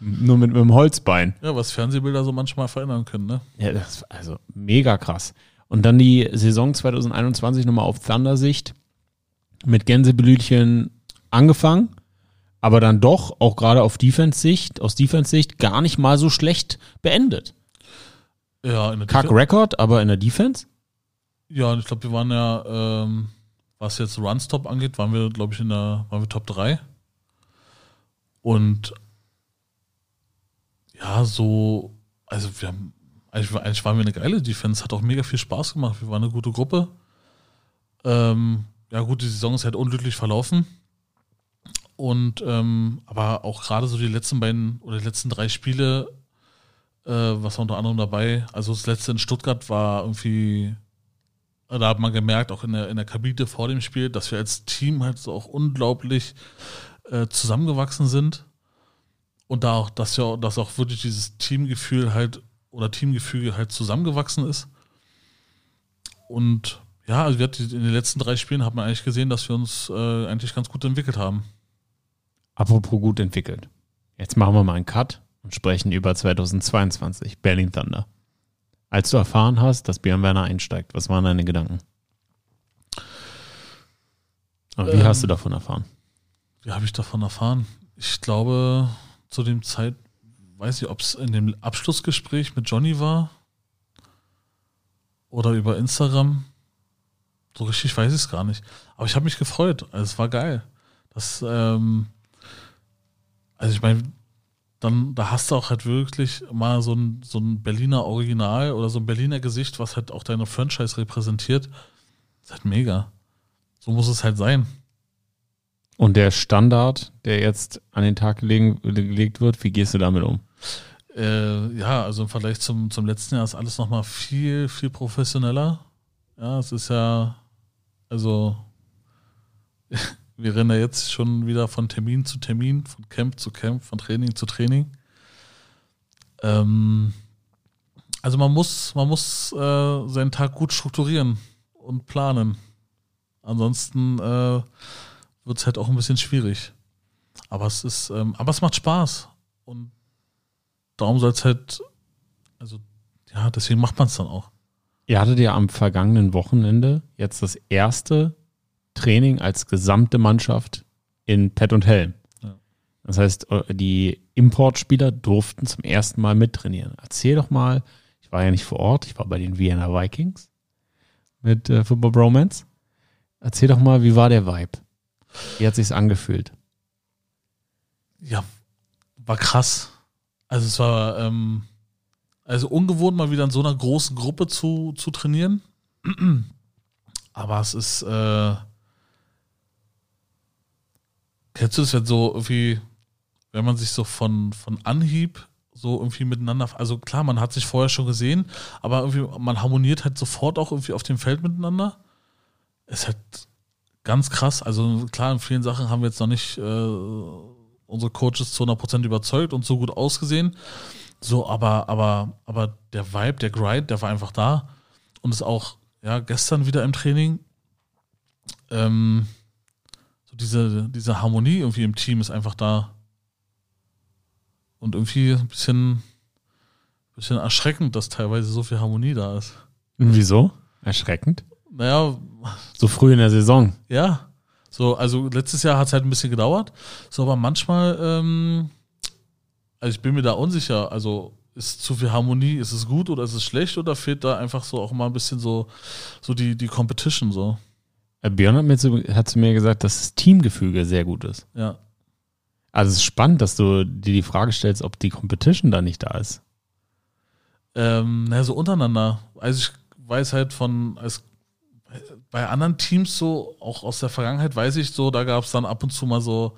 Nur mit, mit einem Holzbein. Ja, was Fernsehbilder so manchmal verändern können, ne? Ja, das ist also mega krass. Und dann die Saison 2021 nochmal auf Thunder-Sicht mit Gänseblütchen angefangen, aber dann doch auch gerade auf Defense-Sicht, aus Defense-Sicht gar nicht mal so schlecht beendet. Ja, in der Kack Record, aber in der Defense? Ja, ich glaube, wir waren ja, ähm, was jetzt Runstop angeht, waren wir, glaube ich, in der, waren wir Top 3. Und ja, so, also wir haben, eigentlich, eigentlich waren wir eine geile Defense, hat auch mega viel Spaß gemacht. Wir waren eine gute Gruppe. Ähm, ja, gut, die Saison ist halt unglücklich verlaufen. Und ähm, aber auch gerade so die letzten beiden oder die letzten drei Spiele, äh, was war unter anderem dabei, also das letzte in Stuttgart war irgendwie da hat man gemerkt, auch in der, in der Kabine vor dem Spiel, dass wir als Team halt so auch unglaublich äh, zusammengewachsen sind. Und da auch, dass ja, dass auch wirklich dieses Teamgefühl halt oder Teamgefüge halt zusammengewachsen ist. Und ja, also in den letzten drei Spielen hat man eigentlich gesehen, dass wir uns äh, eigentlich ganz gut entwickelt haben. Apropos gut entwickelt. Jetzt machen wir mal einen Cut und sprechen über 2022, Berlin Thunder. Als du erfahren hast, dass Björn Werner einsteigt, was waren deine Gedanken? Aber wie Ähm, hast du davon erfahren? Wie habe ich davon erfahren? Ich glaube, zu dem Zeit, weiß ich, ob es in dem Abschlussgespräch mit Johnny war oder über Instagram. So richtig weiß ich es gar nicht. Aber ich habe mich gefreut. Also es war geil. Das, ähm, also ich meine, dann, da hast du auch halt wirklich mal so ein, so ein Berliner Original oder so ein Berliner Gesicht, was halt auch deine Franchise repräsentiert. Das ist halt mega. So muss es halt sein. Und der Standard, der jetzt an den Tag gelegt wird, wie gehst du damit um? Äh, ja, also im Vergleich zum, zum letzten Jahr ist alles nochmal viel, viel professioneller. Ja, es ist ja, also, wir rennen ja jetzt schon wieder von Termin zu Termin, von Camp zu Camp, von Training zu Training. Ähm, also man muss, man muss äh, seinen Tag gut strukturieren und planen. Ansonsten äh, wird es halt auch ein bisschen schwierig. Aber es ist, ähm, aber es macht Spaß. Und darum soll es halt, also ja, deswegen macht man es dann auch. Ihr hattet ja am vergangenen Wochenende jetzt das erste Training als gesamte Mannschaft in Pet und Helm. Ja. Das heißt, die Importspieler durften zum ersten Mal mittrainieren. Erzähl doch mal, ich war ja nicht vor Ort, ich war bei den Vienna Vikings mit äh, Football Bromance. Erzähl doch mal, wie war der Vibe? Wie hat sich's angefühlt? Ja, war krass. Also es war ähm, also ungewohnt, mal wieder in so einer großen Gruppe zu, zu trainieren. Aber es ist, äh, kennst du das jetzt so irgendwie, wenn man sich so von, von Anhieb so irgendwie miteinander, also klar, man hat sich vorher schon gesehen, aber irgendwie, man harmoniert halt sofort auch irgendwie auf dem Feld miteinander. Es ist halt ganz krass. Also klar, in vielen Sachen haben wir jetzt noch nicht äh, unsere Coaches zu 100% überzeugt und so gut ausgesehen. So, aber, aber, aber der Vibe, der Grind, der war einfach da. Und ist auch, ja, gestern wieder im Training. Ähm, so diese, diese Harmonie irgendwie im Team ist einfach da. Und irgendwie ein bisschen, bisschen erschreckend, dass teilweise so viel Harmonie da ist. Wieso? Erschreckend. Naja, So früh in der Saison. Ja. So, also letztes Jahr hat es halt ein bisschen gedauert. So, aber manchmal, ähm, also ich bin mir da unsicher. Also ist zu viel Harmonie, ist es gut oder ist es schlecht oder fehlt da einfach so auch mal ein bisschen so, so die, die Competition so. Äh, Björn hat, mir zu, hat zu mir gesagt, dass das Teamgefüge sehr gut ist. Ja. Also es ist spannend, dass du dir die Frage stellst, ob die Competition da nicht da ist. Ähm, naja, so untereinander. Also ich weiß halt von, als bei anderen Teams so, auch aus der Vergangenheit weiß ich so, da gab es dann ab und zu mal so,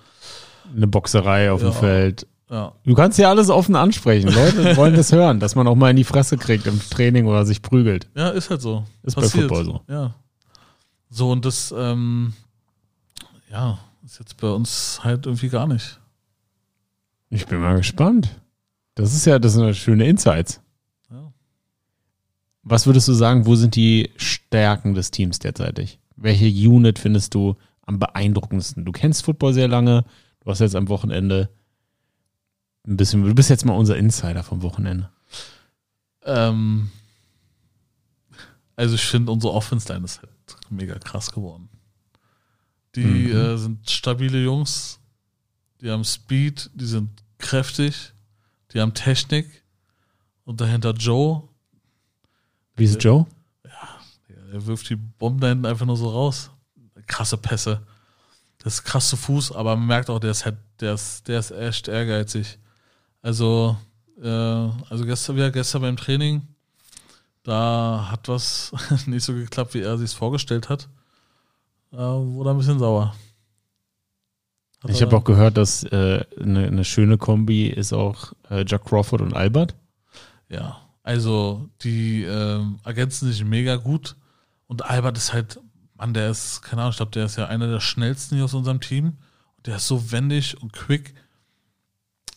Eine Boxerei auf dem Ja. Feld. ja, Du kannst ja alles offen ansprechen. Leute wollen das hören, dass man auch mal in die Fresse kriegt im Training oder sich prügelt. Ja, ist halt so. Ist bei Football so. Ja. So, und das, ähm, ja, ist jetzt bei uns halt irgendwie gar nicht. Ich bin mal gespannt. Das ist ja, das sind ja schöne Insights. Was würdest du sagen, wo sind die Stärken des Teams derzeitig? welche Unit findest du am beeindruckendsten? Du kennst Football sehr lange, du hast jetzt am Wochenende ein bisschen, du bist jetzt mal unser Insider vom Wochenende. Ähm, also ich finde, unsere Offense-Line ist halt mega krass geworden. Die Mhm. äh, sind stabile Jungs, die haben Speed, die sind kräftig, die haben Technik und dahinter Joe, Wie ist Joe? er wirft die Bomben da hinten einfach nur so raus. Krasse Pässe. Das ist krass zu Fuß, aber man merkt auch, der ist halt, der ist, der ist echt ehrgeizig. Also, äh, also gestern, wieder gestern beim Training, da hat was nicht so geklappt, wie er sich vorgestellt hat. Da wurde ein bisschen sauer. Hat Ich habe auch gehört, dass äh, eine, eine schöne Kombi ist auch äh, Jack Crawford und Albert. Ja, also die ähm, ergänzen sich mega gut. Und Albert ist halt, Mann, der ist, keine Ahnung, ich glaube, der ist ja einer der schnellsten hier aus unserem Team. Und der ist so wendig und quick.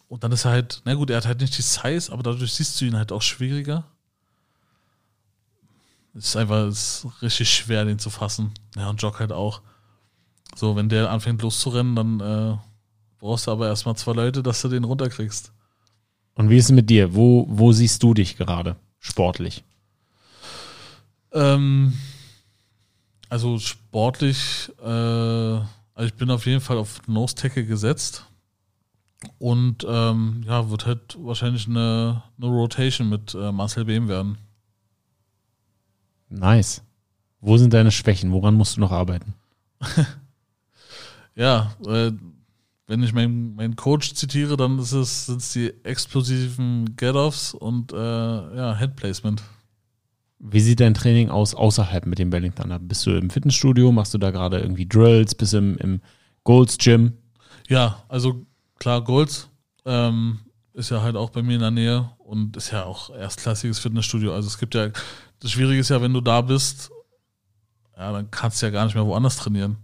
Und dann ist er halt, na gut, er hat halt nicht die Size, aber dadurch siehst du ihn halt auch schwieriger. Es ist einfach ist richtig schwer, den zu fassen. Ja, und Jock halt auch. So, wenn der anfängt loszurennen, dann äh, brauchst du aber erstmal zwei Leute, dass du den runterkriegst. Und wie ist es mit dir? Wo, wo siehst du dich gerade sportlich? Ähm, also sportlich, äh, also ich bin auf jeden Fall auf Nose Tackle gesetzt. Und ähm, ja, wird halt wahrscheinlich eine, eine Rotation mit äh, Marcel Behm werden. Nice. Wo sind deine Schwächen? Woran musst du noch arbeiten? Ja, äh, wenn ich meinen meinen Coach zitiere, dann ist es, sind es die explosiven Get-Offs und äh, ja, Head Placement. Wie sieht dein Training aus außerhalb mit dem Belling Thunder? Bist du im Fitnessstudio? Machst du da gerade irgendwie Drills? Bist du im, im Golds Gym? Ja, also klar, Golds ähm, ist ja halt auch bei mir in der Nähe und ist ja auch erstklassiges Fitnessstudio. Also es gibt ja, das Schwierige ist ja, wenn du da bist, ja, dann kannst du ja gar nicht mehr woanders trainieren.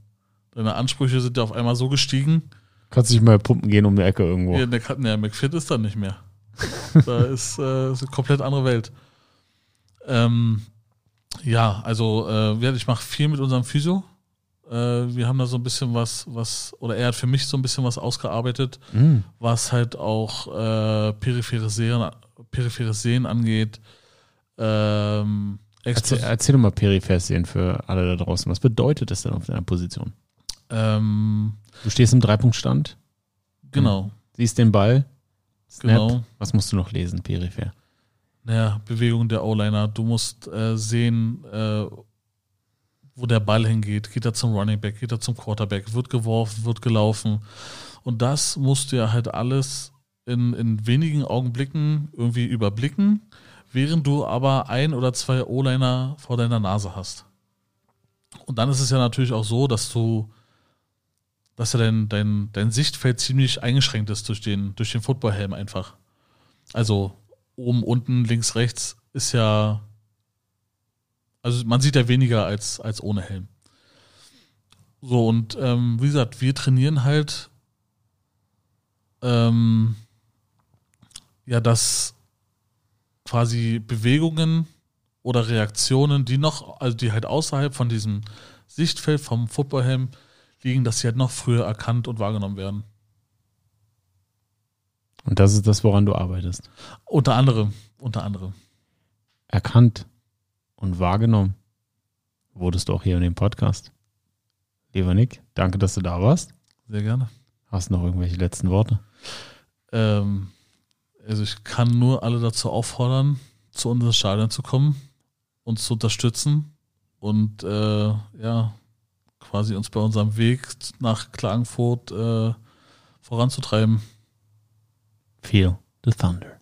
Deine Ansprüche sind ja auf einmal so gestiegen. Kannst du nicht mal pumpen gehen um die Ecke irgendwo? Ja, der, der McFit ist dann nicht mehr. da ist, äh, ist eine komplett andere Welt. Ähm, ja, also äh, ich mache viel mit unserem Physio. Äh, wir haben da so ein bisschen was, was, oder er hat für mich so ein bisschen was ausgearbeitet, Mhm. was halt auch äh, peripheres, Sehen, peripheres Sehen angeht. Ähm, Erzähl, erzähl doch mal Periphersien für alle da draußen. Was bedeutet das denn auf deiner Position? ähm, Du stehst im Dreipunktstand, genau, siehst den Ball, Snap. genau. Was musst du noch lesen, peripher? Naja, Bewegung der O-Liner. Du musst äh, sehen, äh, wo der Ball hingeht. Geht er zum Running Back, geht er zum Quarterback, wird geworfen, wird gelaufen. Und das musst du ja halt alles in, in wenigen Augenblicken irgendwie überblicken, während du aber ein oder zwei O-Liner vor deiner Nase hast. Und dann ist es ja natürlich auch so, dass du, dass ja dein, dein, dein Sichtfeld ziemlich eingeschränkt ist durch den, durch den Footballhelm einfach. Also oben, unten, links, rechts ist ja. Also man sieht ja weniger als, als ohne Helm. So, und ähm, wie gesagt, wir trainieren halt ähm, ja, dass quasi Bewegungen oder Reaktionen, die noch, also die halt außerhalb von diesem Sichtfeld vom Footballhelm liegen, dass sie halt noch früher erkannt und wahrgenommen werden. Und das ist das, woran du arbeitest. Unter anderem, unter anderem. Erkannt und wahrgenommen wurdest du auch hier in dem Podcast. Lieber Nick, danke, dass du da warst. Sehr gerne. Hast du noch irgendwelche letzten Worte? Ähm, also ich kann nur alle dazu auffordern, zu uns ins Stadion zu kommen, uns zu unterstützen und äh, ja, quasi uns bei unserem Weg nach Klagenfurt äh, voranzutreiben. Feel the thunder.